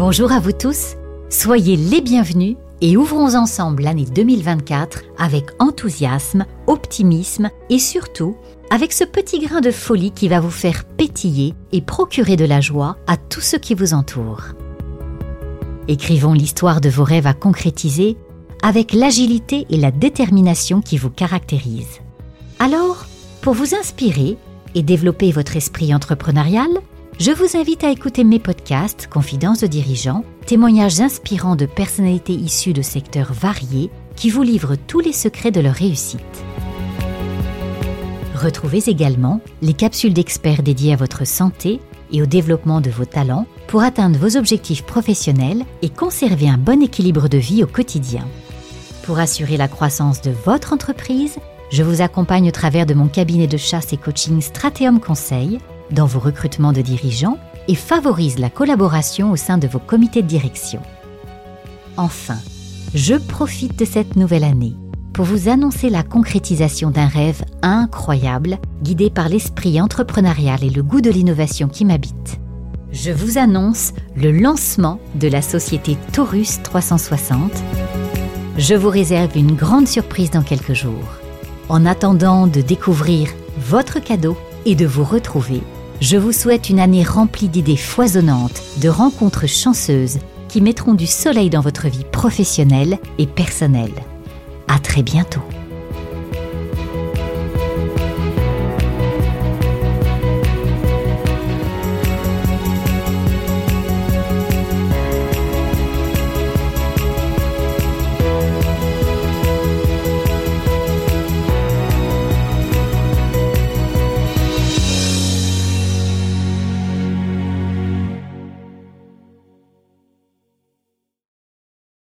Bonjour à vous tous, soyez les bienvenus et ouvrons ensemble l'année 2024 avec enthousiasme, optimisme et surtout avec ce petit grain de folie qui va vous faire pétiller et procurer de la joie à tous ceux qui vous entourent. Écrivons l'histoire de vos rêves à concrétiser avec l'agilité et la détermination qui vous caractérisent. Alors, pour vous inspirer et développer votre esprit entrepreneurial, je vous invite à écouter mes podcasts Confidences de dirigeants, témoignages inspirants de personnalités issues de secteurs variés qui vous livrent tous les secrets de leur réussite. Retrouvez également les capsules d'experts dédiées à votre santé et au développement de vos talents pour atteindre vos objectifs professionnels et conserver un bon équilibre de vie au quotidien. Pour assurer la croissance de votre entreprise, je vous accompagne au travers de mon cabinet de chasse et coaching Stratéum Conseil dans vos recrutements de dirigeants et favorise la collaboration au sein de vos comités de direction. Enfin, je profite de cette nouvelle année pour vous annoncer la concrétisation d'un rêve incroyable guidé par l'esprit entrepreneurial et le goût de l'innovation qui m'habite. Je vous annonce le lancement de la société Taurus 360. Je vous réserve une grande surprise dans quelques jours. En attendant de découvrir votre cadeau et de vous retrouver, je vous souhaite une année remplie d'idées foisonnantes, de rencontres chanceuses qui mettront du soleil dans votre vie professionnelle et personnelle. À très bientôt.